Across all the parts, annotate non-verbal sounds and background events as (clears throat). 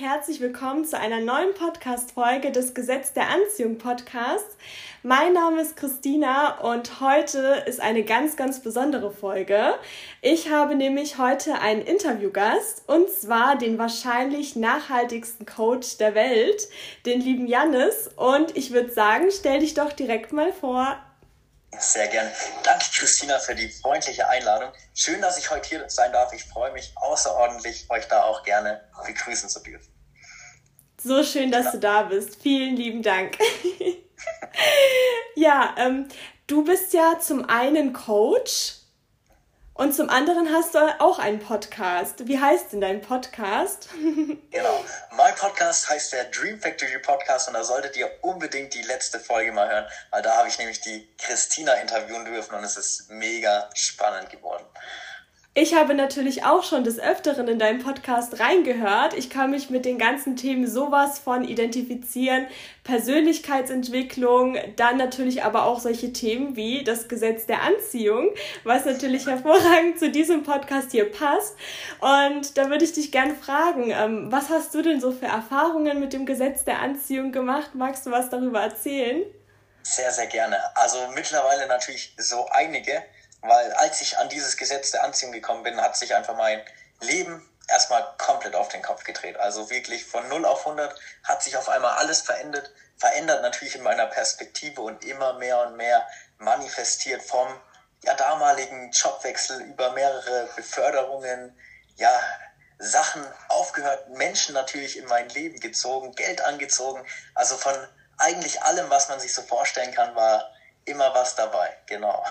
herzlich willkommen zu einer neuen Podcast-Folge des Gesetz der Anziehung Podcasts. Mein Name ist Christina und heute ist eine ganz, ganz besondere Folge. Ich habe nämlich heute einen Interviewgast und zwar den wahrscheinlich nachhaltigsten Coach der Welt, den lieben Jannis. Und ich würde sagen, stell dich doch direkt mal vor. Sehr gerne. Danke, Christina, für die freundliche Einladung. Schön, dass ich heute hier sein darf. Ich freue mich außerordentlich, euch da auch gerne begrüßen zu dürfen. So schön, dass ja. du da bist. Vielen lieben Dank. (laughs) ja, ähm, du bist ja zum einen Coach und zum anderen hast du auch einen Podcast. Wie heißt denn dein Podcast? (laughs) genau. Mein Podcast heißt der Dream Factory Podcast und da solltet ihr unbedingt die letzte Folge mal hören, weil da habe ich nämlich die Christina interviewen dürfen und es ist mega spannend geworden. Ich habe natürlich auch schon des Öfteren in deinem Podcast reingehört. Ich kann mich mit den ganzen Themen sowas von identifizieren. Persönlichkeitsentwicklung, dann natürlich aber auch solche Themen wie das Gesetz der Anziehung, was natürlich hervorragend zu diesem Podcast hier passt. Und da würde ich dich gern fragen, ähm, was hast du denn so für Erfahrungen mit dem Gesetz der Anziehung gemacht? Magst du was darüber erzählen? Sehr, sehr gerne. Also mittlerweile natürlich so einige. Weil als ich an dieses Gesetz der Anziehung gekommen bin, hat sich einfach mein Leben erstmal komplett auf den Kopf gedreht. Also wirklich von 0 auf 100 hat sich auf einmal alles verändert. Verändert natürlich in meiner Perspektive und immer mehr und mehr manifestiert vom ja, damaligen Jobwechsel über mehrere Beförderungen, ja, Sachen aufgehört, Menschen natürlich in mein Leben gezogen, Geld angezogen. Also von eigentlich allem, was man sich so vorstellen kann, war immer was dabei, genau.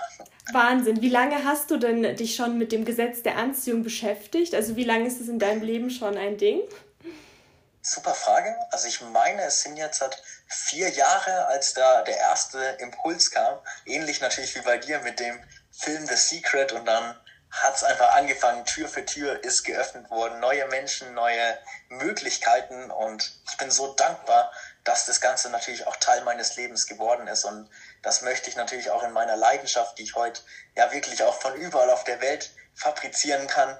Wahnsinn. Wie lange hast du denn dich schon mit dem Gesetz der Anziehung beschäftigt? Also wie lange ist es in deinem Leben schon ein Ding? Super Frage. Also ich meine, es sind jetzt seit vier Jahre, als da der erste Impuls kam. Ähnlich natürlich wie bei dir mit dem Film The Secret und dann hat es einfach angefangen, Tür für Tür ist geöffnet worden, neue Menschen, neue Möglichkeiten und ich bin so dankbar, dass das Ganze natürlich auch Teil meines Lebens geworden ist und das möchte ich natürlich auch in meiner Leidenschaft, die ich heute ja wirklich auch von überall auf der Welt fabrizieren kann,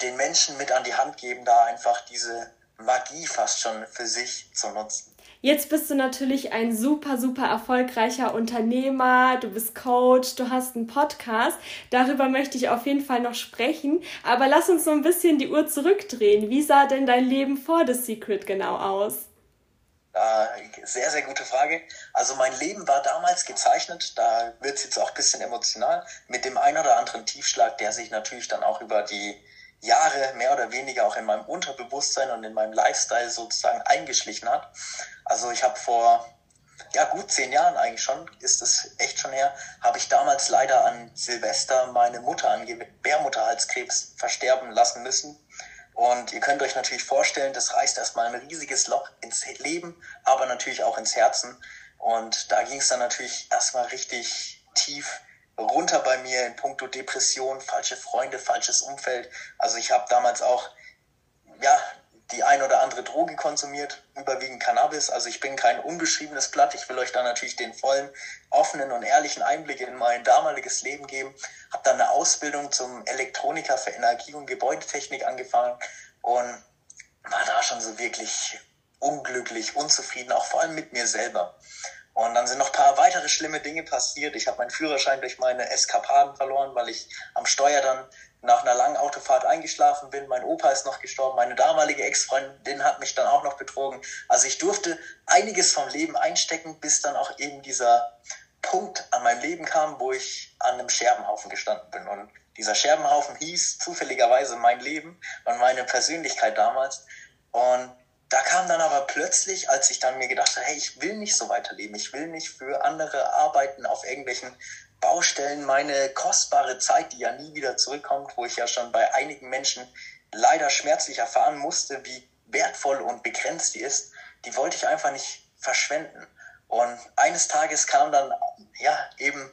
den Menschen mit an die Hand geben, da einfach diese Magie fast schon für sich zu nutzen. Jetzt bist du natürlich ein super, super erfolgreicher Unternehmer, du bist Coach, du hast einen Podcast. Darüber möchte ich auf jeden Fall noch sprechen. Aber lass uns so ein bisschen die Uhr zurückdrehen. Wie sah denn dein Leben vor The Secret genau aus? Äh, sehr, sehr gute Frage. Also mein Leben war damals gezeichnet, da wird es jetzt auch ein bisschen emotional, mit dem ein oder anderen Tiefschlag, der sich natürlich dann auch über die Jahre mehr oder weniger auch in meinem Unterbewusstsein und in meinem Lifestyle sozusagen eingeschlichen hat. Also ich habe vor ja, gut zehn Jahren eigentlich schon, ist es echt schon her, habe ich damals leider an Silvester meine Mutter an Gebärmutterhalskrebs versterben lassen müssen. Und ihr könnt euch natürlich vorstellen, das reißt erstmal ein riesiges Loch ins Leben, aber natürlich auch ins Herzen. Und da ging es dann natürlich erstmal richtig tief runter bei mir in puncto Depression, falsche Freunde, falsches Umfeld. Also ich habe damals auch ja die ein oder andere Droge konsumiert, überwiegend Cannabis. Also ich bin kein unbeschriebenes Blatt. Ich will euch da natürlich den vollen, offenen und ehrlichen Einblick in mein damaliges Leben geben. Habe dann eine Ausbildung zum Elektroniker für Energie- und Gebäudetechnik angefangen und war da schon so wirklich unglücklich, unzufrieden, auch vor allem mit mir selber. Und dann sind noch ein paar weitere schlimme Dinge passiert. Ich habe meinen Führerschein durch meine Eskapaden verloren, weil ich am Steuer dann nach einer langen Autofahrt eingeschlafen bin. Mein Opa ist noch gestorben. Meine damalige Ex-Freundin hat mich dann auch noch betrogen. Also ich durfte einiges vom Leben einstecken, bis dann auch eben dieser Punkt an meinem Leben kam, wo ich an einem Scherbenhaufen gestanden bin. Und dieser Scherbenhaufen hieß zufälligerweise mein Leben und meine Persönlichkeit damals. Und da kam dann aber plötzlich, als ich dann mir gedacht habe, hey, ich will nicht so weiterleben, ich will nicht für andere arbeiten auf irgendwelchen Baustellen, meine kostbare Zeit, die ja nie wieder zurückkommt, wo ich ja schon bei einigen Menschen leider schmerzlich erfahren musste, wie wertvoll und begrenzt die ist, die wollte ich einfach nicht verschwenden. Und eines Tages kam dann, ja, eben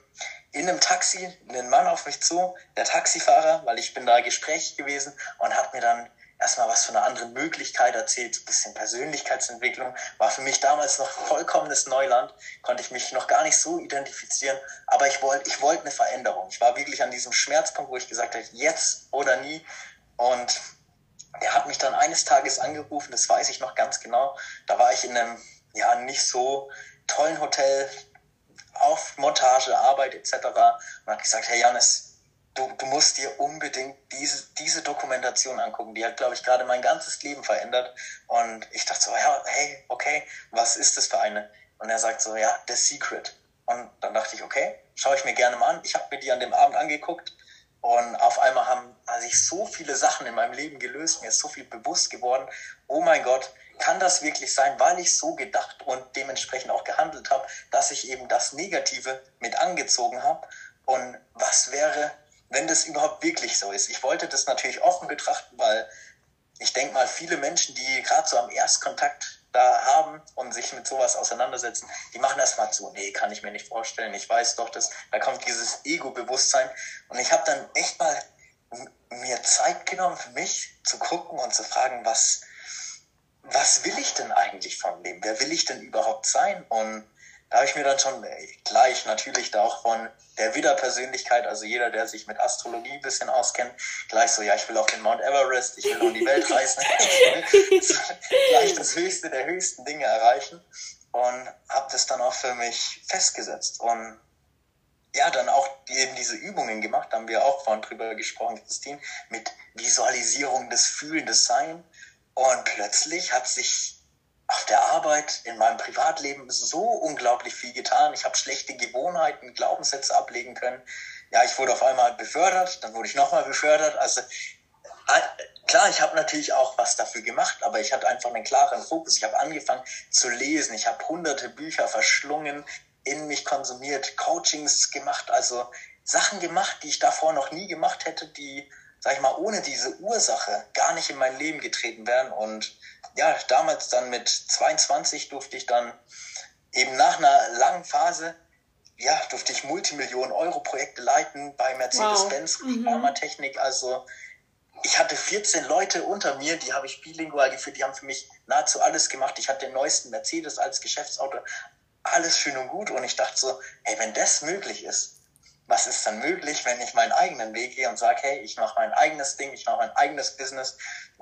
in einem Taxi ein Mann auf mich zu, der Taxifahrer, weil ich bin da gesprächig gewesen und hat mir dann erstmal was von einer anderen Möglichkeit erzählt, ein bisschen Persönlichkeitsentwicklung. War für mich damals noch vollkommenes Neuland, konnte ich mich noch gar nicht so identifizieren, aber ich wollte ich wollte eine Veränderung. Ich war wirklich an diesem Schmerzpunkt, wo ich gesagt habe, jetzt oder nie. Und der hat mich dann eines Tages angerufen, das weiß ich noch ganz genau. Da war ich in einem ja nicht so tollen Hotel auf Montage, Arbeit etc. und hat gesagt, hey Janis, du, du musst dir unbedingt diese, diese Dokumentation angucken. Die hat, glaube ich, gerade mein ganzes Leben verändert. Und ich dachte so, ja, hey, okay, was ist das für eine? Und er sagt so, ja, The Secret. Und dann dachte ich, okay, schaue ich mir gerne mal an. Ich habe mir die an dem Abend angeguckt und auf einmal haben sich so viele Sachen in meinem Leben gelöst, mir ist so viel bewusst geworden. Oh mein Gott, kann das wirklich sein, weil ich so gedacht und dementsprechend auch gehandelt habe, dass ich eben das Negative mit angezogen habe? Und was wäre, wenn das überhaupt wirklich so ist? Ich wollte das natürlich offen betrachten, weil ich denke mal, viele Menschen, die gerade so am Erstkontakt da haben und sich mit sowas auseinandersetzen, die machen erstmal zu, nee, kann ich mir nicht vorstellen, ich weiß doch, dass da kommt dieses Ego-Bewusstsein und ich habe dann echt mal mir Zeit genommen für mich zu gucken und zu fragen, was, was will ich denn eigentlich vom Leben? Wer will ich denn überhaupt sein? Und da habe ich mir dann schon gleich natürlich da auch von der Widder-Persönlichkeit, also jeder, der sich mit Astrologie ein bisschen auskennt, gleich so, ja, ich will auf den Mount Everest, ich will um die Welt reisen, (laughs) gleich das Höchste der höchsten Dinge erreichen und habe das dann auch für mich festgesetzt und ja, dann auch eben diese Übungen gemacht, haben wir auch vorhin drüber gesprochen, Christine, mit Visualisierung des Fühlen, des Sein und plötzlich hat sich auf der Arbeit, in meinem Privatleben so unglaublich viel getan. Ich habe schlechte Gewohnheiten, Glaubenssätze ablegen können. Ja, ich wurde auf einmal befördert, dann wurde ich nochmal befördert. Also klar, ich habe natürlich auch was dafür gemacht, aber ich hatte einfach einen klaren Fokus. Ich habe angefangen zu lesen. Ich habe hunderte Bücher verschlungen, in mich konsumiert, Coachings gemacht, also Sachen gemacht, die ich davor noch nie gemacht hätte, die, sag ich mal, ohne diese Ursache gar nicht in mein Leben getreten wären. Und ja, damals dann mit 22 durfte ich dann eben nach einer langen Phase, ja, durfte ich Multimillionen-Euro-Projekte leiten bei Mercedes-Benz, wow. Mhm. Pharmatechnik. Also ich hatte 14 Leute unter mir, die habe ich bilingual geführt, die haben für mich nahezu alles gemacht. Ich hatte den neuesten Mercedes als Geschäftsauto, alles schön und gut. Und ich dachte so, hey, wenn das möglich ist, was ist dann möglich, wenn ich meinen eigenen Weg gehe und sage, hey, ich mache mein eigenes Ding, ich mache mein eigenes Business,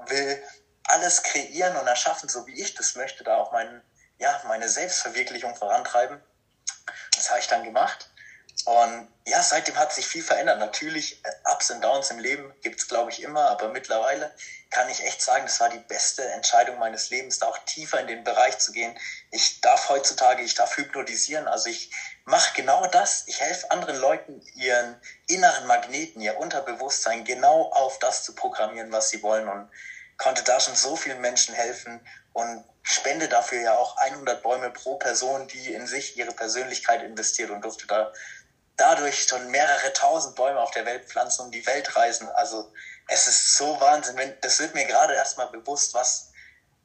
will alles kreieren und erschaffen, so wie ich das möchte, da auch mein, ja, meine Selbstverwirklichung vorantreiben. Das habe ich dann gemacht. Und ja, seitdem hat sich viel verändert. Natürlich, äh, Ups und Downs im Leben gibt es, glaube ich, immer, aber mittlerweile kann ich echt sagen, das war die beste Entscheidung meines Lebens, da auch tiefer in den Bereich zu gehen. Ich darf heutzutage, ich darf hypnotisieren, also ich mache genau das. Ich helfe anderen Leuten, ihren inneren Magneten, ihr Unterbewusstsein genau auf das zu programmieren, was sie wollen. Und konnte da schon so vielen Menschen helfen und spende dafür ja auch 100 Bäume pro Person, die in sich ihre Persönlichkeit investiert und durfte da dadurch schon mehrere tausend Bäume auf der Welt pflanzen und die Welt reisen. Also es ist so Wahnsinn. Das wird mir gerade erstmal bewusst, was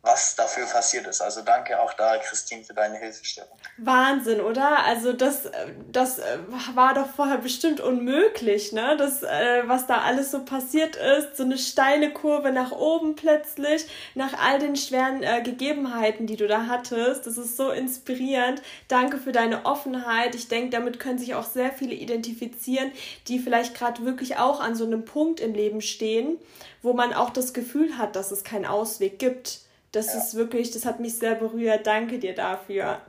was dafür passiert ist. Also danke auch da, Christine, für deine Hilfestellung. Wahnsinn, oder? Also das, das war doch vorher bestimmt unmöglich, ne? Das, äh, was da alles so passiert ist, so eine steile Kurve nach oben plötzlich, nach all den schweren äh, Gegebenheiten, die du da hattest. Das ist so inspirierend. Danke für deine Offenheit. Ich denke, damit können sich auch sehr viele identifizieren, die vielleicht gerade wirklich auch an so einem Punkt im Leben stehen, wo man auch das Gefühl hat, dass es keinen Ausweg gibt. Das ja. ist wirklich, das hat mich sehr berührt. Danke dir dafür.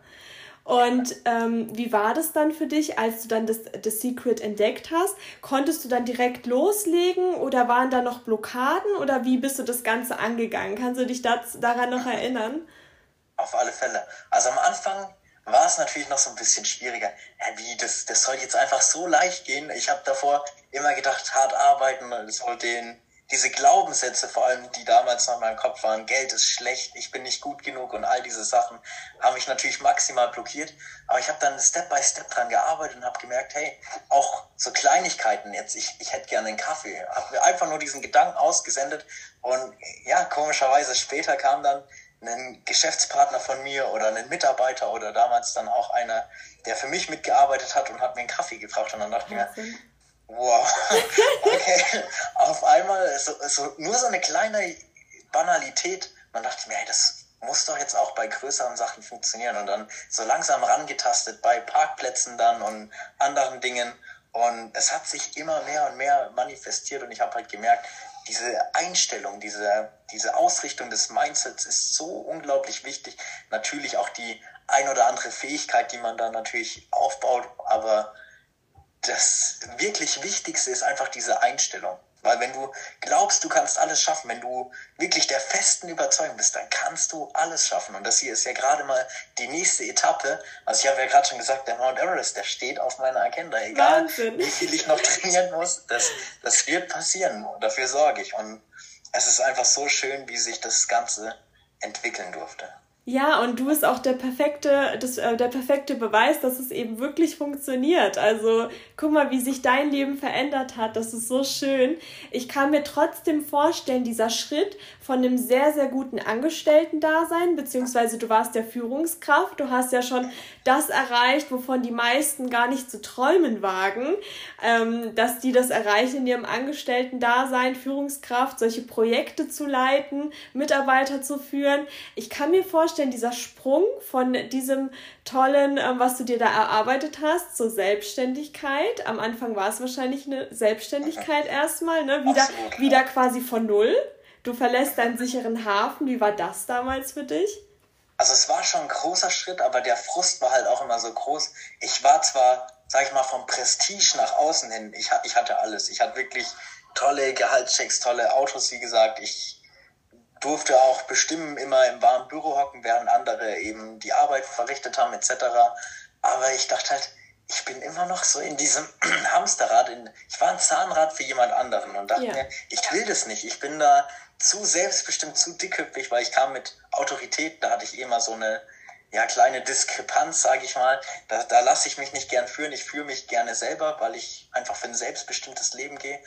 Und ähm, wie war das dann für dich, als du dann das, das Secret entdeckt hast? Konntest du dann direkt loslegen oder waren da noch Blockaden oder wie bist du das Ganze angegangen? Kannst du dich das, daran noch erinnern? Auf alle Fälle. Also am Anfang war es natürlich noch so ein bisschen schwieriger. Ja, wie, das, das soll jetzt einfach so leicht gehen. Ich habe davor immer gedacht, hart arbeiten, soll den diese Glaubenssätze, vor allem die damals noch in meinem Kopf waren, Geld ist schlecht, ich bin nicht gut genug und all diese Sachen, haben mich natürlich maximal blockiert. Aber ich habe dann Step by Step dran gearbeitet und habe gemerkt, hey, auch so Kleinigkeiten jetzt, ich, ich hätte gerne einen Kaffee. Habe mir einfach nur diesen Gedanken ausgesendet und ja, komischerweise später kam dann ein Geschäftspartner von mir oder ein Mitarbeiter oder damals dann auch einer, der für mich mitgearbeitet hat und hat mir einen Kaffee gebracht und dann dachte ich mir, Wow. (laughs) Okay. Auf einmal so, so, nur so eine kleine Banalität. Man dachte mir, hey, das muss doch jetzt auch bei größeren Sachen funktionieren. Und dann so langsam rangetastet bei Parkplätzen dann und anderen Dingen. Und es hat sich immer mehr und mehr manifestiert und ich habe halt gemerkt, diese Einstellung, diese, diese Ausrichtung des Mindsets ist so unglaublich wichtig. Natürlich auch die ein oder andere Fähigkeit, die man da natürlich aufbaut, aber das wirklich Wichtigste ist einfach diese Einstellung. Weil wenn du glaubst, du kannst alles schaffen, wenn du wirklich der festen Überzeugung bist, dann kannst du alles schaffen. Und das hier ist ja gerade mal die nächste Etappe. Also ich habe ja gerade schon gesagt, der Mount Everest, der steht auf meiner Agenda. Egal, Wahnsinn. wie viel ich noch trainieren muss, das, das wird passieren. Dafür sorge ich. Und es ist einfach so schön, wie sich das Ganze entwickeln durfte. Ja, und du bist auch der perfekte, das, äh, der perfekte Beweis, dass es eben wirklich funktioniert. Also guck mal, wie sich dein Leben verändert hat. Das ist so schön. Ich kann mir trotzdem vorstellen, dieser Schritt von einem sehr, sehr guten Angestellten-Dasein, beziehungsweise du warst ja Führungskraft, du hast ja schon das erreicht, wovon die meisten gar nicht zu träumen wagen, ähm, dass die das erreichen in ihrem Angestellten-Dasein, Führungskraft, solche Projekte zu leiten, Mitarbeiter zu führen. Ich kann mir vorstellen, vorstellen, dieser Sprung von diesem tollen, ähm, was du dir da erarbeitet hast, zur Selbstständigkeit. Am Anfang war es wahrscheinlich eine Selbstständigkeit (laughs) erstmal, ne? Wieder, Absolut, wieder quasi von null. Du verlässt deinen sicheren Hafen. Wie war das damals für dich? Also es war schon ein großer Schritt, aber der Frust war halt auch immer so groß. Ich war zwar, sag ich mal, vom Prestige nach außen hin, ich, ich hatte alles. Ich hatte wirklich tolle Gehaltschecks, tolle Autos, wie gesagt. Ich durfte auch bestimmen, immer im warmen Büro hocken, während andere eben die Arbeit verrichtet haben, etc. Aber ich dachte halt, ich bin immer noch so in diesem (clears throat) Hamsterrad. In, ich war ein Zahnrad für jemand anderen und dachte ja. mir, ich will das nicht. Ich bin da zu selbstbestimmt, zu dickköpfig, weil ich kam mit Autorität, da hatte ich immer so eine ja, kleine Diskrepanz, sage ich mal. Da, da lasse ich mich nicht gern führen. Ich führe mich gerne selber, weil ich einfach für ein selbstbestimmtes Leben gehe.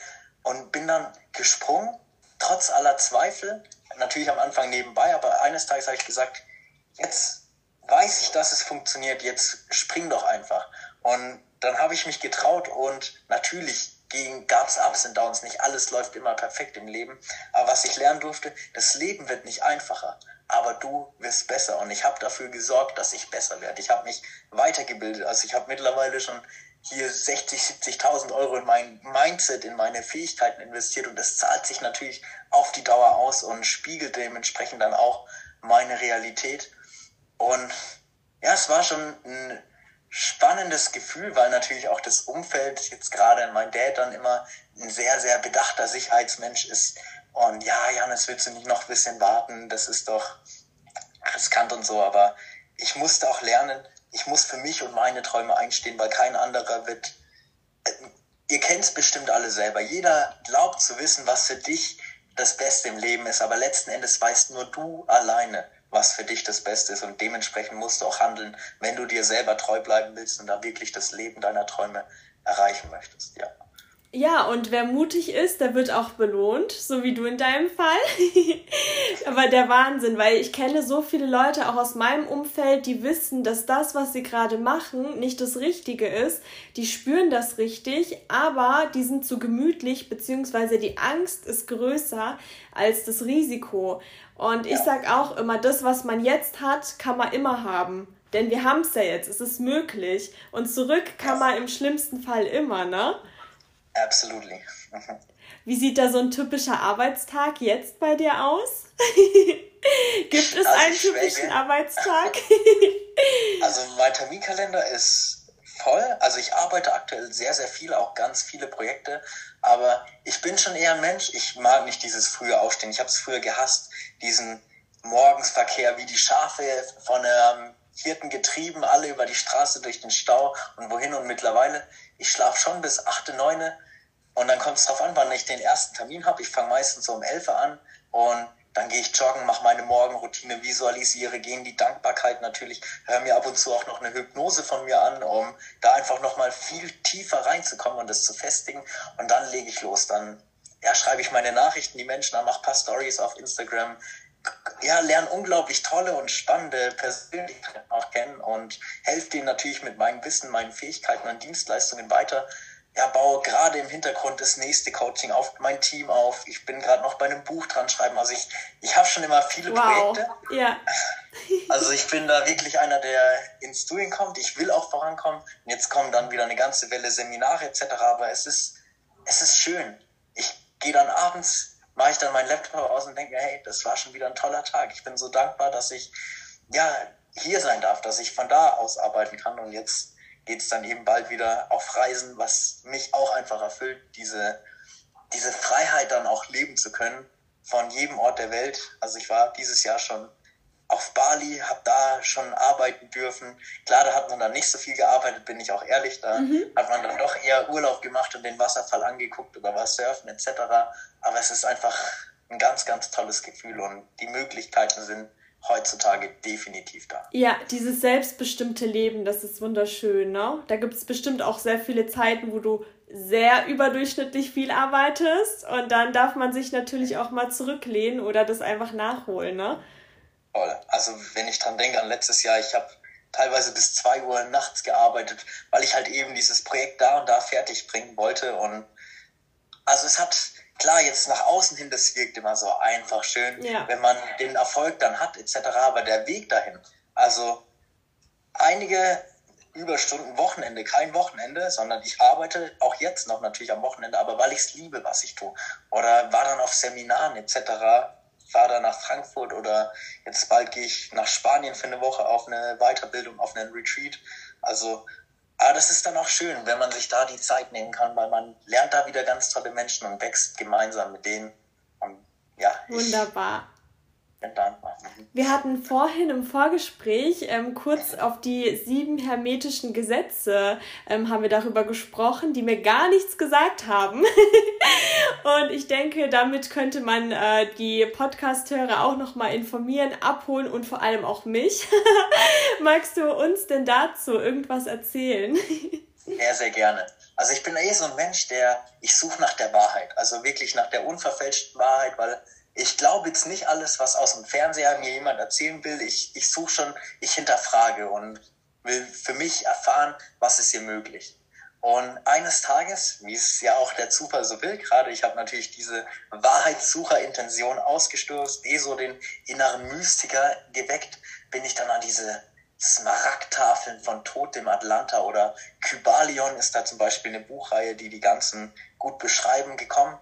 Und bin dann gesprungen, trotz aller Zweifel, natürlich am Anfang nebenbei, aber eines Tages habe ich gesagt, jetzt weiß ich, dass es funktioniert, jetzt spring doch einfach. Und dann habe ich mich getraut und natürlich gab es Ups und Downs, nicht alles läuft immer perfekt im Leben. Aber was ich lernen durfte, das Leben wird nicht einfacher, aber du wirst besser. Und ich habe dafür gesorgt, dass ich besser werde. Ich habe mich weitergebildet. Also ich habe mittlerweile schon hier 60, 70.000 Euro in mein Mindset, in meine Fähigkeiten investiert und das zahlt sich natürlich auf die Dauer aus und spiegelt dementsprechend dann auch meine Realität. Und ja, es war schon ein spannendes Gefühl, weil natürlich auch das Umfeld, jetzt gerade mein Dad dann immer ein sehr, sehr bedachter Sicherheitsmensch ist. Und ja, Janis, willst du nicht noch ein bisschen warten? Das ist doch riskant und so. Aber ich musste auch lernen, ich muss für mich und meine Träume einstehen, weil kein anderer wird. Äh, ihr kennt es bestimmt alle selber. Jeder glaubt zu wissen, was für dich das Beste im Leben ist, aber letzten Endes weißt nur du alleine, was für dich das Beste ist und dementsprechend musst du auch handeln, wenn du dir selber treu bleiben willst und da wirklich das Leben deiner Träume erreichen möchtest. Ja. Ja, und wer mutig ist, der wird auch belohnt, so wie du in deinem Fall. (laughs) Aber der Wahnsinn, weil ich kenne so viele Leute auch aus meinem Umfeld, die wissen, dass das, was sie gerade machen, nicht das Richtige ist. Die spüren das richtig, aber die sind zu gemütlich, beziehungsweise die Angst ist größer als das Risiko. Und ich sag auch immer, das, was man jetzt hat, kann man immer haben. Denn wir haben es ja jetzt, es ist möglich. Und zurück kann man im schlimmsten Fall immer, ne? Absolutely. (laughs) Wie sieht da so ein typischer Arbeitstag jetzt bei dir aus? (laughs) Gibt es also einen typischen schwäge. Arbeitstag? (laughs) also mein Terminkalender ist voll. Also ich arbeite aktuell sehr, sehr viel, auch ganz viele Projekte. Aber ich bin schon eher ein Mensch. Ich mag nicht dieses frühe Aufstehen. Ich habe es früher gehasst, diesen Morgensverkehr, wie die Schafe von einem Hirten getrieben, alle über die Straße durch den Stau und wohin. Und mittlerweile ich schlafe schon bis 8, 9 und dann kommt es darauf an, wann ich den ersten Termin habe. Ich fange meistens so um 11 an und dann gehe ich joggen, mache meine Morgenroutine, visualisiere, gehe in die Dankbarkeit natürlich, höre mir ab und zu auch noch eine Hypnose von mir an, um da einfach nochmal viel tiefer reinzukommen und das zu festigen. Und dann lege ich los. Dann ja, schreibe ich meine Nachrichten die Menschen an, mache ein paar Stories auf Instagram, ja, lernen unglaublich tolle und spannende Persönlichkeiten auch kennen und helfe denen natürlich mit meinem Wissen, meinen Fähigkeiten und Dienstleistungen weiter. Ja, baue gerade im Hintergrund das nächste Coaching auf mein Team auf. Ich bin gerade noch bei einem Buch dran schreiben. Also ich, ich habe schon immer viele wow. Projekte. Ja. (laughs) also ich bin da wirklich einer, der ins Doing kommt. Ich will auch vorankommen. Und jetzt kommen dann wieder eine ganze Welle Seminare etc. Aber es ist, es ist schön. Ich gehe dann abends mache ich dann meinen Laptop aus und denke, hey, das war schon wieder ein toller Tag. Ich bin so dankbar, dass ich ja hier sein darf, dass ich von da aus arbeiten kann. Und jetzt geht es dann eben bald wieder auf Reisen, was mich auch einfach erfüllt, diese, diese Freiheit dann auch leben zu können von jedem Ort der Welt. Also ich war dieses Jahr schon auf Bali, habe da schon arbeiten dürfen. Klar, da hat man dann nicht so viel gearbeitet, bin ich auch ehrlich. Da mhm. hat man dann doch eher Urlaub gemacht und den Wasserfall angeguckt oder was surfen etc. Aber es ist einfach ein ganz, ganz tolles Gefühl und die Möglichkeiten sind heutzutage definitiv da. Ja, dieses selbstbestimmte Leben, das ist wunderschön. Ne? Da gibt es bestimmt auch sehr viele Zeiten, wo du sehr überdurchschnittlich viel arbeitest und dann darf man sich natürlich auch mal zurücklehnen oder das einfach nachholen. Ne? Toll. Also wenn ich dran denke an letztes Jahr, ich habe teilweise bis zwei Uhr nachts gearbeitet, weil ich halt eben dieses Projekt da und da fertig bringen wollte. Und also es hat, klar, jetzt nach außen hin, das wirkt immer so einfach schön, ja. wenn man den Erfolg dann hat, etc. Aber der Weg dahin, also einige Überstunden Wochenende, kein Wochenende, sondern ich arbeite auch jetzt noch natürlich am Wochenende, aber weil ich es liebe, was ich tue. Oder war dann auf Seminaren etc fahre da nach Frankfurt oder jetzt bald gehe ich nach Spanien für eine Woche auf eine Weiterbildung, auf einen Retreat. Also, aber das ist dann auch schön, wenn man sich da die Zeit nehmen kann, weil man lernt da wieder ganz tolle Menschen und wächst gemeinsam mit denen. Und ja. Wunderbar. Wir hatten vorhin im Vorgespräch ähm, kurz auf die sieben hermetischen Gesetze ähm, haben wir darüber gesprochen, die mir gar nichts gesagt haben. (laughs) und ich denke, damit könnte man äh, die Podcast-Hörer auch nochmal informieren, abholen und vor allem auch mich. (laughs) Magst du uns denn dazu irgendwas erzählen? (laughs) Sehr, sehr gerne. Also ich bin eh so ein Mensch, der, ich suche nach der Wahrheit, also wirklich nach der unverfälschten Wahrheit, weil ich glaube jetzt nicht alles, was aus dem Fernseher mir jemand erzählen will. Ich, ich suche schon, ich hinterfrage und will für mich erfahren, was ist hier möglich. Und eines Tages, wie es ja auch der Zufall so will, gerade ich habe natürlich diese Wahrheitssucherintention ausgestoßen, eh so den inneren Mystiker geweckt, bin ich dann an diese Smaragdtafeln von Tod im Atlanta oder Kybalion ist da zum Beispiel eine Buchreihe, die die ganzen gut beschreiben, gekommen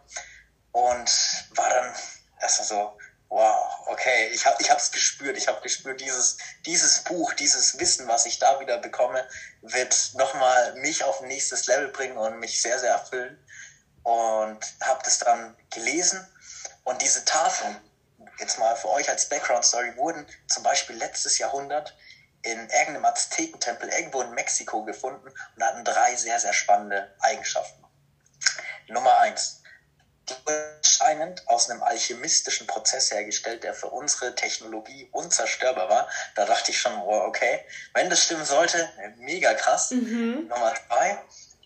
und war dann das war so, wow, okay, ich habe ich hab's gespürt, ich habe gespürt, dieses, dieses Buch, dieses Wissen, was ich da wieder bekomme, wird nochmal mich auf ein nächstes Level bringen und mich sehr, sehr erfüllen. Und habe das dann gelesen und diese Tafeln, jetzt mal für euch als Background Story, wurden zum Beispiel letztes Jahrhundert in irgendeinem Aztekentempel irgendwo in Mexiko gefunden und hatten drei sehr, sehr spannende Eigenschaften. Nummer eins, anscheinend aus einem alchemistischen Prozess hergestellt, der für unsere Technologie unzerstörbar war. Da dachte ich schon, oh, okay, wenn das stimmen sollte, mega krass. Mhm. Nummer zwei,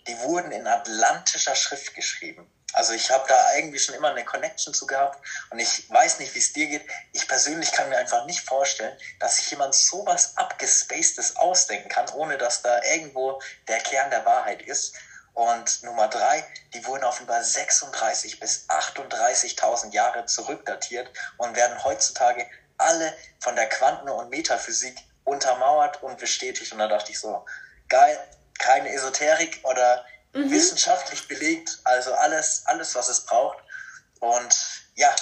die wurden in atlantischer Schrift geschrieben. Also ich habe da eigentlich schon immer eine Connection zu gehabt und ich weiß nicht, wie es dir geht. Ich persönlich kann mir einfach nicht vorstellen, dass sich jemand sowas abgespacedes ausdenken kann, ohne dass da irgendwo der Kern der Wahrheit ist. Und Nummer drei, die wurden auf über 36 bis 38.000 Jahre zurückdatiert und werden heutzutage alle von der Quanten- und Metaphysik untermauert und bestätigt. Und da dachte ich so, geil, keine Esoterik oder mhm. wissenschaftlich belegt, also alles, alles, was es braucht. Und ja,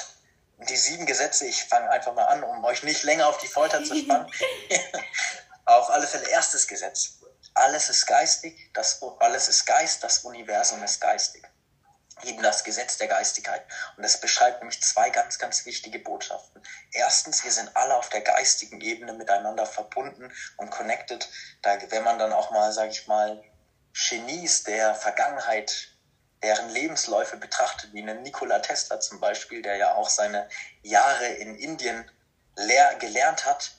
die sieben Gesetze, ich fange einfach mal an, um euch nicht länger auf die Folter zu spannen. (laughs) (laughs) auf alle Fälle erstes Gesetz alles ist geistig, das, alles ist Geist, das Universum ist geistig. Eben das Gesetz der Geistigkeit. Und es beschreibt nämlich zwei ganz, ganz wichtige Botschaften. Erstens, wir sind alle auf der geistigen Ebene miteinander verbunden und connected. Da, wenn man dann auch mal, sage ich mal, Genies der Vergangenheit, deren Lebensläufe betrachtet, wie einen Nikola Tesla zum Beispiel, der ja auch seine Jahre in Indien gelernt hat,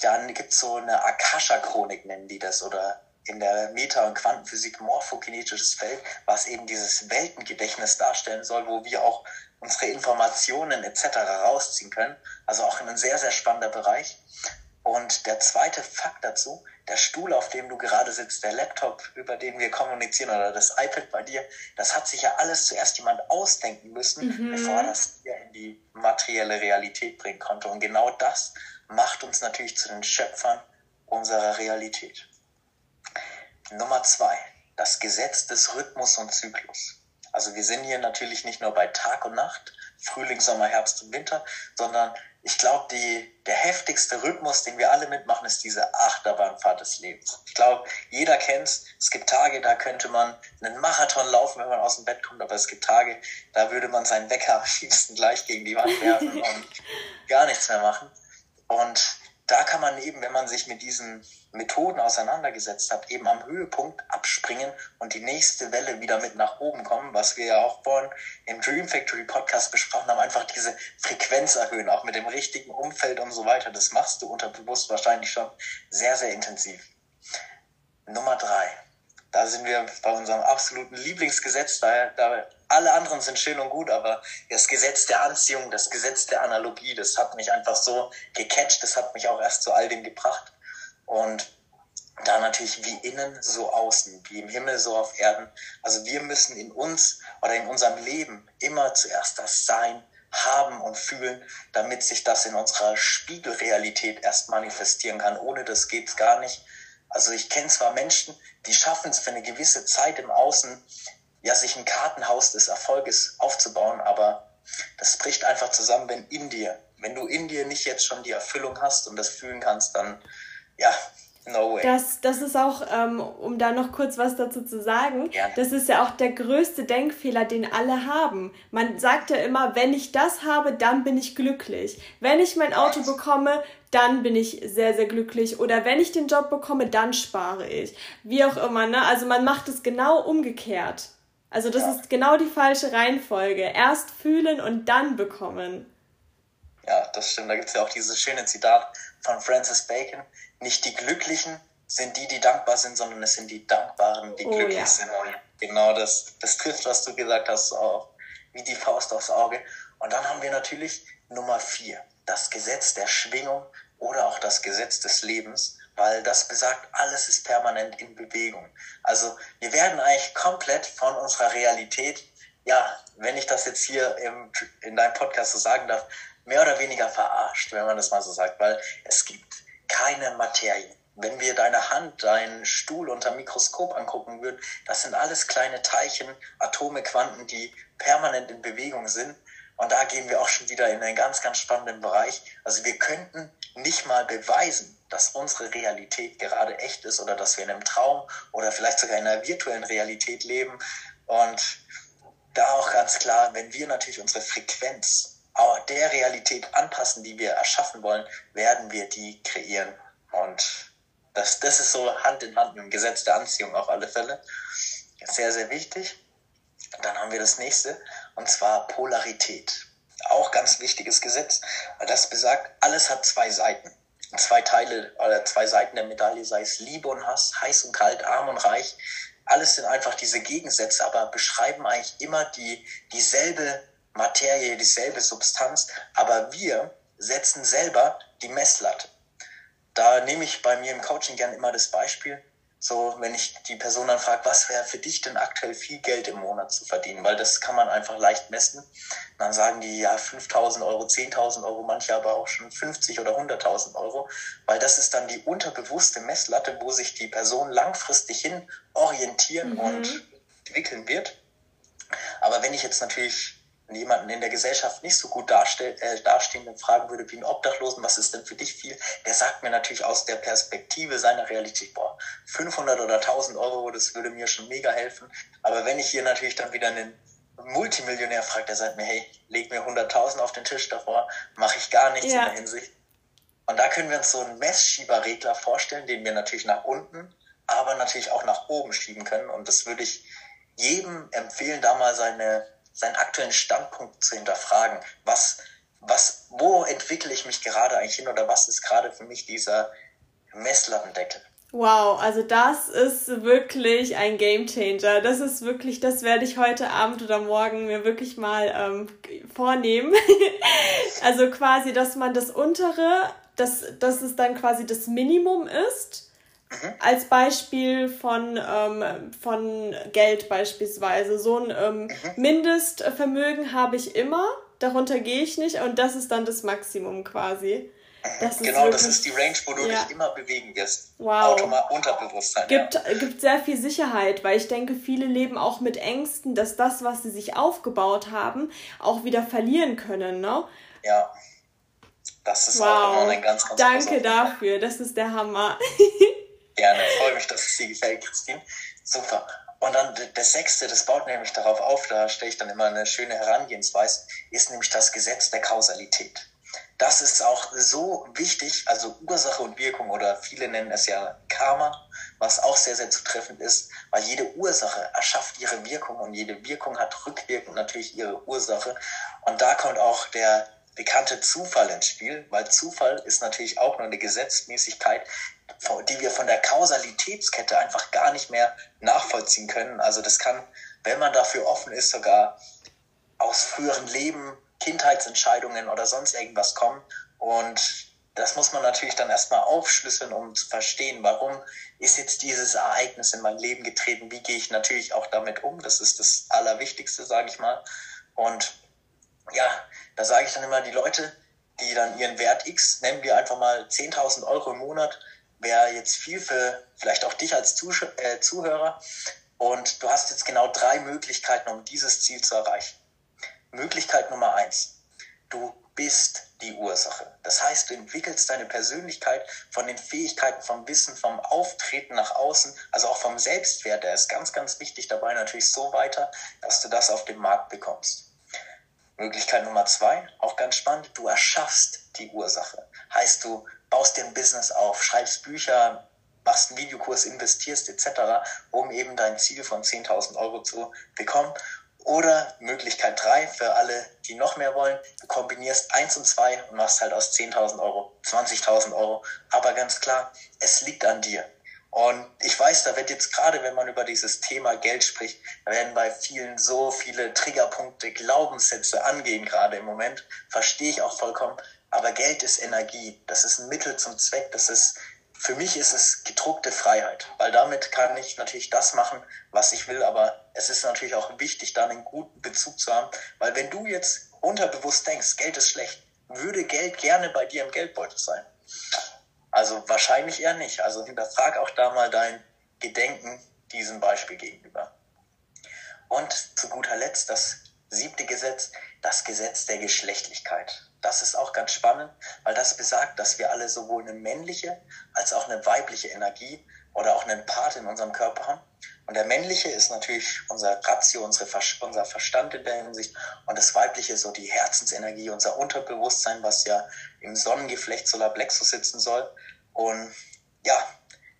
dann gibt es so eine Akasha-Chronik, nennen die das, oder in der Meta- und Quantenphysik morphokinetisches Feld, was eben dieses Weltengedächtnis darstellen soll, wo wir auch unsere Informationen etc. rausziehen können. Also auch ein sehr, sehr spannender Bereich. Und der zweite Fakt dazu, der Stuhl, auf dem du gerade sitzt, der Laptop, über den wir kommunizieren oder das iPad bei dir, das hat sich ja alles zuerst jemand ausdenken müssen, mhm. bevor er das hier in die materielle Realität bringen konnte. Und genau das macht uns natürlich zu den Schöpfern unserer Realität. Nummer zwei, das Gesetz des Rhythmus und Zyklus. Also wir sind hier natürlich nicht nur bei Tag und Nacht, Frühling, Sommer, Herbst und Winter, sondern ich glaube, der heftigste Rhythmus, den wir alle mitmachen, ist diese Achterbahnfahrt des Lebens. Ich glaube, jeder kennt es. Es gibt Tage, da könnte man einen Marathon laufen, wenn man aus dem Bett kommt, aber es gibt Tage, da würde man seinen Wecker am liebsten gleich gegen die Wand werfen und (laughs) gar nichts mehr machen. Und da kann man eben, wenn man sich mit diesen Methoden auseinandergesetzt hat, eben am Höhepunkt abspringen und die nächste Welle wieder mit nach oben kommen, was wir ja auch vorhin im Dream Factory Podcast besprochen haben, einfach diese Frequenz erhöhen, auch mit dem richtigen Umfeld und so weiter. Das machst du unterbewusst wahrscheinlich schon sehr, sehr intensiv. Nummer drei. Da sind wir bei unserem absoluten Lieblingsgesetz. Da, da alle anderen sind schön und gut, aber das Gesetz der Anziehung, das Gesetz der Analogie, das hat mich einfach so gecatcht, das hat mich auch erst zu all dem gebracht. Und da natürlich wie innen, so außen, wie im Himmel, so auf Erden. Also wir müssen in uns oder in unserem Leben immer zuerst das Sein haben und fühlen, damit sich das in unserer Spiegelrealität erst manifestieren kann. Ohne das geht's gar nicht. Also ich kenne zwar Menschen, die schaffen es für eine gewisse Zeit im Außen, ja, sich ein Kartenhaus des Erfolges aufzubauen, aber das bricht einfach zusammen, wenn in dir, wenn du in dir nicht jetzt schon die Erfüllung hast und das fühlen kannst, dann, ja, no way. Das, das ist auch, ähm, um da noch kurz was dazu zu sagen, ja. das ist ja auch der größte Denkfehler, den alle haben. Man sagt ja immer, wenn ich das habe, dann bin ich glücklich. Wenn ich mein Auto bekomme, dann bin ich sehr, sehr glücklich. Oder wenn ich den Job bekomme, dann spare ich. Wie auch immer, ne? Also man macht es genau umgekehrt. Also das ja. ist genau die falsche Reihenfolge. Erst fühlen und dann bekommen. Ja, das stimmt. Da gibt es ja auch dieses schöne Zitat von Francis Bacon. Nicht die Glücklichen sind die, die dankbar sind, sondern es sind die Dankbaren, die oh, glücklich ja. sind. Und genau das, das trifft, was du gesagt hast, auch wie die Faust aufs Auge. Und dann haben wir natürlich Nummer vier, das Gesetz der Schwingung oder auch das Gesetz des Lebens weil das besagt, alles ist permanent in Bewegung. Also wir werden eigentlich komplett von unserer Realität, ja, wenn ich das jetzt hier im, in deinem Podcast so sagen darf, mehr oder weniger verarscht, wenn man das mal so sagt, weil es gibt keine Materie. Wenn wir deine Hand, deinen Stuhl unter Mikroskop angucken würden, das sind alles kleine Teilchen, Atome, Quanten, die permanent in Bewegung sind. Und da gehen wir auch schon wieder in einen ganz, ganz spannenden Bereich. Also wir könnten nicht mal beweisen, dass unsere Realität gerade echt ist oder dass wir in einem Traum oder vielleicht sogar in einer virtuellen Realität leben. Und da auch ganz klar, wenn wir natürlich unsere Frequenz der Realität anpassen, die wir erschaffen wollen, werden wir die kreieren. Und das, das ist so Hand in Hand mit dem Gesetz der Anziehung auf alle Fälle. Sehr, sehr wichtig. Dann haben wir das nächste, und zwar Polarität. Auch ganz wichtiges Gesetz, weil das besagt, alles hat zwei Seiten zwei Teile oder zwei Seiten der Medaille, sei es Liebe und Hass, heiß und kalt, arm und reich. Alles sind einfach diese Gegensätze, aber beschreiben eigentlich immer die, dieselbe Materie, dieselbe Substanz. Aber wir setzen selber die Messlatte. Da nehme ich bei mir im Coaching gern immer das Beispiel, so, wenn ich die Person dann frage, was wäre für dich denn aktuell viel Geld im Monat zu verdienen? Weil das kann man einfach leicht messen. dann sagen die, ja, 5000 Euro, 10.000 Euro, manche aber auch schon 50 oder 100.000 Euro. Weil das ist dann die unterbewusste Messlatte, wo sich die Person langfristig hin orientieren mhm. und entwickeln wird. Aber wenn ich jetzt natürlich jemanden in der Gesellschaft nicht so gut darstell, äh, dastehenden fragen würde, wie einen Obdachlosen, was ist denn für dich viel, der sagt mir natürlich aus der Perspektive seiner Realität, boah, 500 oder 1000 Euro, das würde mir schon mega helfen. Aber wenn ich hier natürlich dann wieder einen Multimillionär frage, der sagt mir, hey, leg mir 100.000 auf den Tisch davor, mache ich gar nichts ja. in der Hinsicht. Und da können wir uns so einen Messschieberregler vorstellen, den wir natürlich nach unten, aber natürlich auch nach oben schieben können. Und das würde ich jedem empfehlen, da mal seine seinen aktuellen Standpunkt zu hinterfragen. Was, was, wo entwickle ich mich gerade eigentlich hin oder was ist gerade für mich dieser Messlattendeckel? Wow, also das ist wirklich ein Game Changer. Das ist wirklich, das werde ich heute Abend oder morgen mir wirklich mal ähm, vornehmen. (laughs) also quasi, dass man das untere, dass, dass es dann quasi das Minimum ist Mhm. Als Beispiel von, ähm, von Geld beispielsweise. So ein ähm, mhm. Mindestvermögen habe ich immer, darunter gehe ich nicht und das ist dann das Maximum quasi. Das genau, wirklich, das ist die Range, wo du ja. dich immer bewegen wirst. Wow. Automat Unterbewusstsein. Gibt, ja. gibt sehr viel Sicherheit, weil ich denke, viele leben auch mit Ängsten, dass das, was sie sich aufgebaut haben, auch wieder verlieren können, ne? Ja. Das ist wow. auch immer ein ganz, ganz Danke dafür, das ist der Hammer. (laughs) Gerne, freue mich, dass es dir gefällt, Christine. Super. Und dann das sechste, das baut nämlich darauf auf, da stelle ich dann immer eine schöne Herangehensweise, ist nämlich das Gesetz der Kausalität. Das ist auch so wichtig, also Ursache und Wirkung oder viele nennen es ja Karma, was auch sehr, sehr zutreffend ist, weil jede Ursache erschafft ihre Wirkung und jede Wirkung hat rückwirkend natürlich ihre Ursache. Und da kommt auch der bekannte Zufall ins Spiel, weil Zufall ist natürlich auch nur eine Gesetzmäßigkeit, die wir von der Kausalitätskette einfach gar nicht mehr nachvollziehen können. Also das kann, wenn man dafür offen ist, sogar aus früheren Leben, Kindheitsentscheidungen oder sonst irgendwas kommen. Und das muss man natürlich dann erstmal aufschlüsseln, um zu verstehen, warum ist jetzt dieses Ereignis in mein Leben getreten, wie gehe ich natürlich auch damit um. Das ist das Allerwichtigste, sage ich mal. Und ja, da sage ich dann immer, die Leute, die dann ihren Wert X, nennen wir einfach mal 10.000 Euro im Monat, wäre jetzt viel für vielleicht auch dich als Zuh äh, Zuhörer. Und du hast jetzt genau drei Möglichkeiten, um dieses Ziel zu erreichen. Möglichkeit Nummer eins. Du bist die Ursache. Das heißt, du entwickelst deine Persönlichkeit von den Fähigkeiten, vom Wissen, vom Auftreten nach außen, also auch vom Selbstwert, der ist ganz, ganz wichtig dabei natürlich so weiter, dass du das auf dem Markt bekommst. Möglichkeit Nummer zwei, auch ganz spannend, du erschaffst die Ursache. Heißt, du baust dir ein Business auf, schreibst Bücher, machst einen Videokurs, investierst etc., um eben dein Ziel von 10.000 Euro zu bekommen. Oder Möglichkeit drei für alle, die noch mehr wollen, du kombinierst eins und zwei und machst halt aus 10.000 Euro 20.000 Euro. Aber ganz klar, es liegt an dir. Und ich weiß, da wird jetzt gerade, wenn man über dieses Thema Geld spricht, werden bei vielen so viele Triggerpunkte, Glaubenssätze angehen, gerade im Moment. Verstehe ich auch vollkommen. Aber Geld ist Energie. Das ist ein Mittel zum Zweck. Das ist, für mich ist es gedruckte Freiheit. Weil damit kann ich natürlich das machen, was ich will. Aber es ist natürlich auch wichtig, da einen guten Bezug zu haben. Weil wenn du jetzt unterbewusst denkst, Geld ist schlecht, würde Geld gerne bei dir im Geldbeutel sein. Also wahrscheinlich eher nicht. Also hinterfrag auch da mal dein Gedenken diesem Beispiel gegenüber. Und zu guter Letzt das siebte Gesetz, das Gesetz der Geschlechtlichkeit. Das ist auch ganz spannend, weil das besagt, dass wir alle sowohl eine männliche als auch eine weibliche Energie oder auch einen Part in unserem Körper haben. Und der männliche ist natürlich unser Ratio, unsere, unser Verstand in der Hinsicht. Und das weibliche so die Herzensenergie, unser Unterbewusstsein, was ja im Sonnengeflecht Solarplexus sitzen soll. Und ja,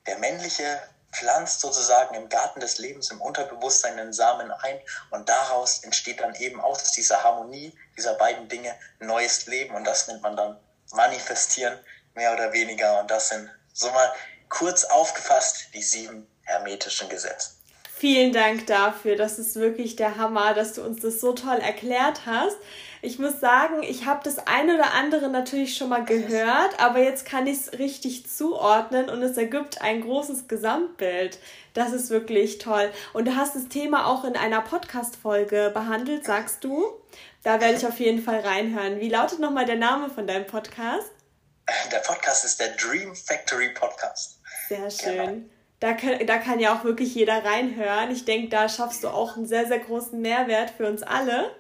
der männliche pflanzt sozusagen im Garten des Lebens, im Unterbewusstsein den Samen ein und daraus entsteht dann eben aus dieser Harmonie dieser beiden Dinge neues Leben und das nennt man dann manifestieren, mehr oder weniger. Und das sind so mal kurz aufgefasst die sieben hermetischen Gesetze. Vielen Dank dafür. Das ist wirklich der Hammer, dass du uns das so toll erklärt hast. Ich muss sagen, ich habe das eine oder andere natürlich schon mal gehört, aber jetzt kann ich es richtig zuordnen und es ergibt ein großes Gesamtbild. Das ist wirklich toll. Und du hast das Thema auch in einer Podcast-Folge behandelt, sagst du? Da werde ich auf jeden Fall reinhören. Wie lautet nochmal der Name von deinem Podcast? Der Podcast ist der Dream Factory Podcast. Sehr schön. Genau. Da kann, da kann ja auch wirklich jeder reinhören. Ich denke, da schaffst du auch einen sehr, sehr großen Mehrwert für uns alle.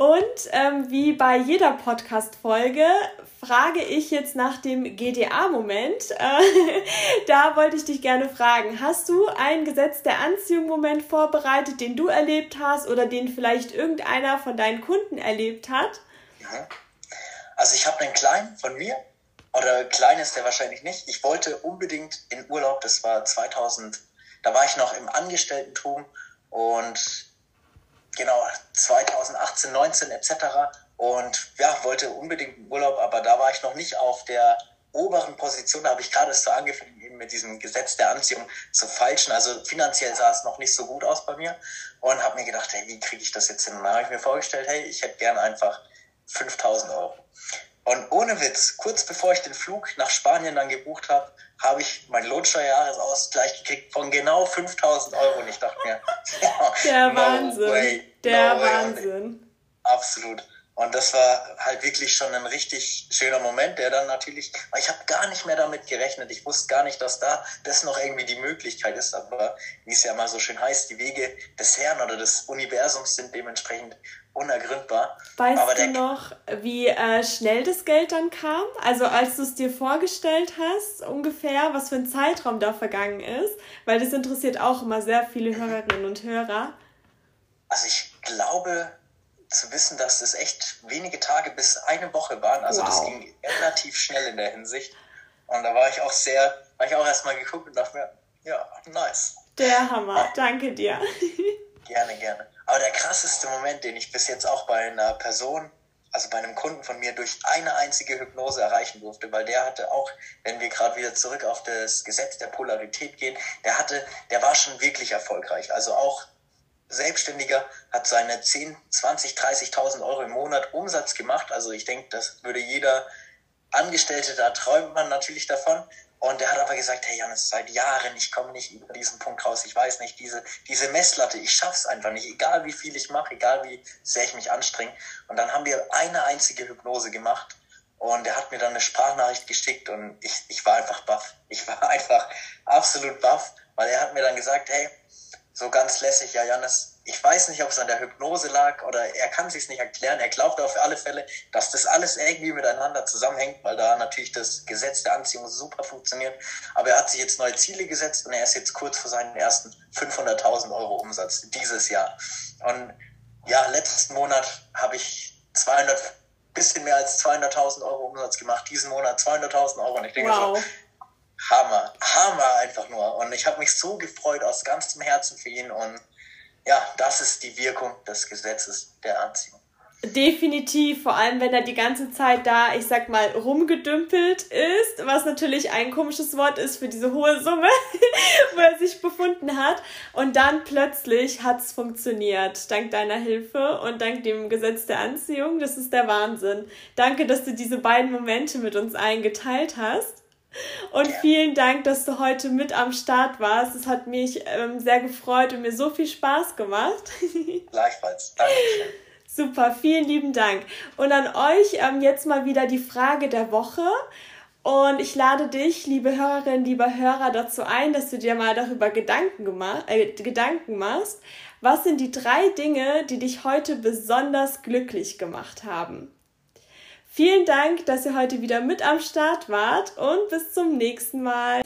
Und ähm, wie bei jeder Podcast-Folge frage ich jetzt nach dem GDA-Moment. Äh, (laughs) da wollte ich dich gerne fragen. Hast du einen Gesetz der Anziehung-Moment vorbereitet, den du erlebt hast oder den vielleicht irgendeiner von deinen Kunden erlebt hat? Ja. Also ich habe einen kleinen von mir, oder klein ist der wahrscheinlich nicht. Ich wollte unbedingt in Urlaub, das war 2000, da war ich noch im Angestelltentum und genau 2018, 19 etc. Und ja, wollte unbedingt in Urlaub, aber da war ich noch nicht auf der oberen Position, da habe ich gerade so angefangen, eben mit diesem Gesetz der Anziehung zu falschen. Also finanziell sah es noch nicht so gut aus bei mir und habe mir gedacht, hey, wie kriege ich das jetzt hin? Und dann habe ich mir vorgestellt, hey, ich hätte gern einfach 5000 Euro. Und ohne Witz, kurz bevor ich den Flug nach Spanien dann gebucht habe, habe ich meinen Lohnsteuerjahresausgleich gekriegt von genau 5000 Euro. Und ich dachte mir, (laughs) der no Wahnsinn. Way, der no Wahnsinn. Absolut. Und das war halt wirklich schon ein richtig schöner Moment, der dann natürlich, ich habe gar nicht mehr damit gerechnet. Ich wusste gar nicht, dass da das noch irgendwie die Möglichkeit ist. Aber wie es ja mal so schön heißt, die Wege des Herrn oder des Universums sind dementsprechend unergründbar. Weißt Aber du noch, wie äh, schnell das Geld dann kam? Also als du es dir vorgestellt hast, ungefähr, was für ein Zeitraum da vergangen ist? Weil das interessiert auch immer sehr viele Hörerinnen und Hörer. Also ich glaube, zu wissen, dass es echt wenige Tage bis eine Woche waren. Also wow. das ging relativ schnell in der Hinsicht. Und da war ich auch sehr, war ich auch erstmal geguckt und dachte mir, ja, nice. Der Hammer, danke dir. (laughs) Gerne, gerne. Aber der krasseste Moment, den ich bis jetzt auch bei einer Person, also bei einem Kunden von mir, durch eine einzige Hypnose erreichen durfte, weil der hatte auch, wenn wir gerade wieder zurück auf das Gesetz der Polarität gehen, der hatte, der war schon wirklich erfolgreich. Also auch Selbstständiger hat seine 10, 20, 30.000 Euro im Monat Umsatz gemacht. Also ich denke, das würde jeder Angestellte, da träumt man natürlich davon. Und er hat aber gesagt, hey Janis, seit Jahren, ich komme nicht über diesen Punkt raus. Ich weiß nicht, diese, diese Messlatte, ich schaff's einfach nicht. Egal wie viel ich mache, egal wie sehr ich mich anstrenge. Und dann haben wir eine einzige Hypnose gemacht. Und er hat mir dann eine Sprachnachricht geschickt und ich, ich war einfach baff. Ich war (laughs) einfach absolut baff, weil er hat mir dann gesagt, hey, so ganz lässig, ja, Janis, ich weiß nicht, ob es an der Hypnose lag oder er kann sich nicht erklären. Er glaubt auf alle Fälle, dass das alles irgendwie miteinander zusammenhängt, weil da natürlich das Gesetz der Anziehung super funktioniert. Aber er hat sich jetzt neue Ziele gesetzt und er ist jetzt kurz vor seinen ersten 500.000 Euro Umsatz dieses Jahr. Und ja, letzten Monat habe ich 200, bisschen mehr als 200.000 Euro Umsatz gemacht. Diesen Monat 200.000 Euro. Und ich denke wow. so, Hammer, Hammer einfach nur. Und ich habe mich so gefreut aus ganzem Herzen für ihn. Und ja, das ist die Wirkung des Gesetzes der Anziehung. Definitiv, vor allem wenn er die ganze Zeit da, ich sag mal, rumgedümpelt ist, was natürlich ein komisches Wort ist für diese hohe Summe, (laughs) wo er sich befunden hat. Und dann plötzlich hat's funktioniert, dank deiner Hilfe und dank dem Gesetz der Anziehung. Das ist der Wahnsinn. Danke, dass du diese beiden Momente mit uns eingeteilt hast. Und vielen Dank, dass du heute mit am Start warst. Es hat mich ähm, sehr gefreut und mir so viel Spaß gemacht. (laughs) Gleichfalls. Dankeschön. Super, vielen lieben Dank. Und an euch ähm, jetzt mal wieder die Frage der Woche. Und ich lade dich, liebe Hörerinnen, lieber Hörer, dazu ein, dass du dir mal darüber Gedanken, gemacht, äh, Gedanken machst. Was sind die drei Dinge, die dich heute besonders glücklich gemacht haben? Vielen Dank, dass ihr heute wieder mit am Start wart und bis zum nächsten Mal.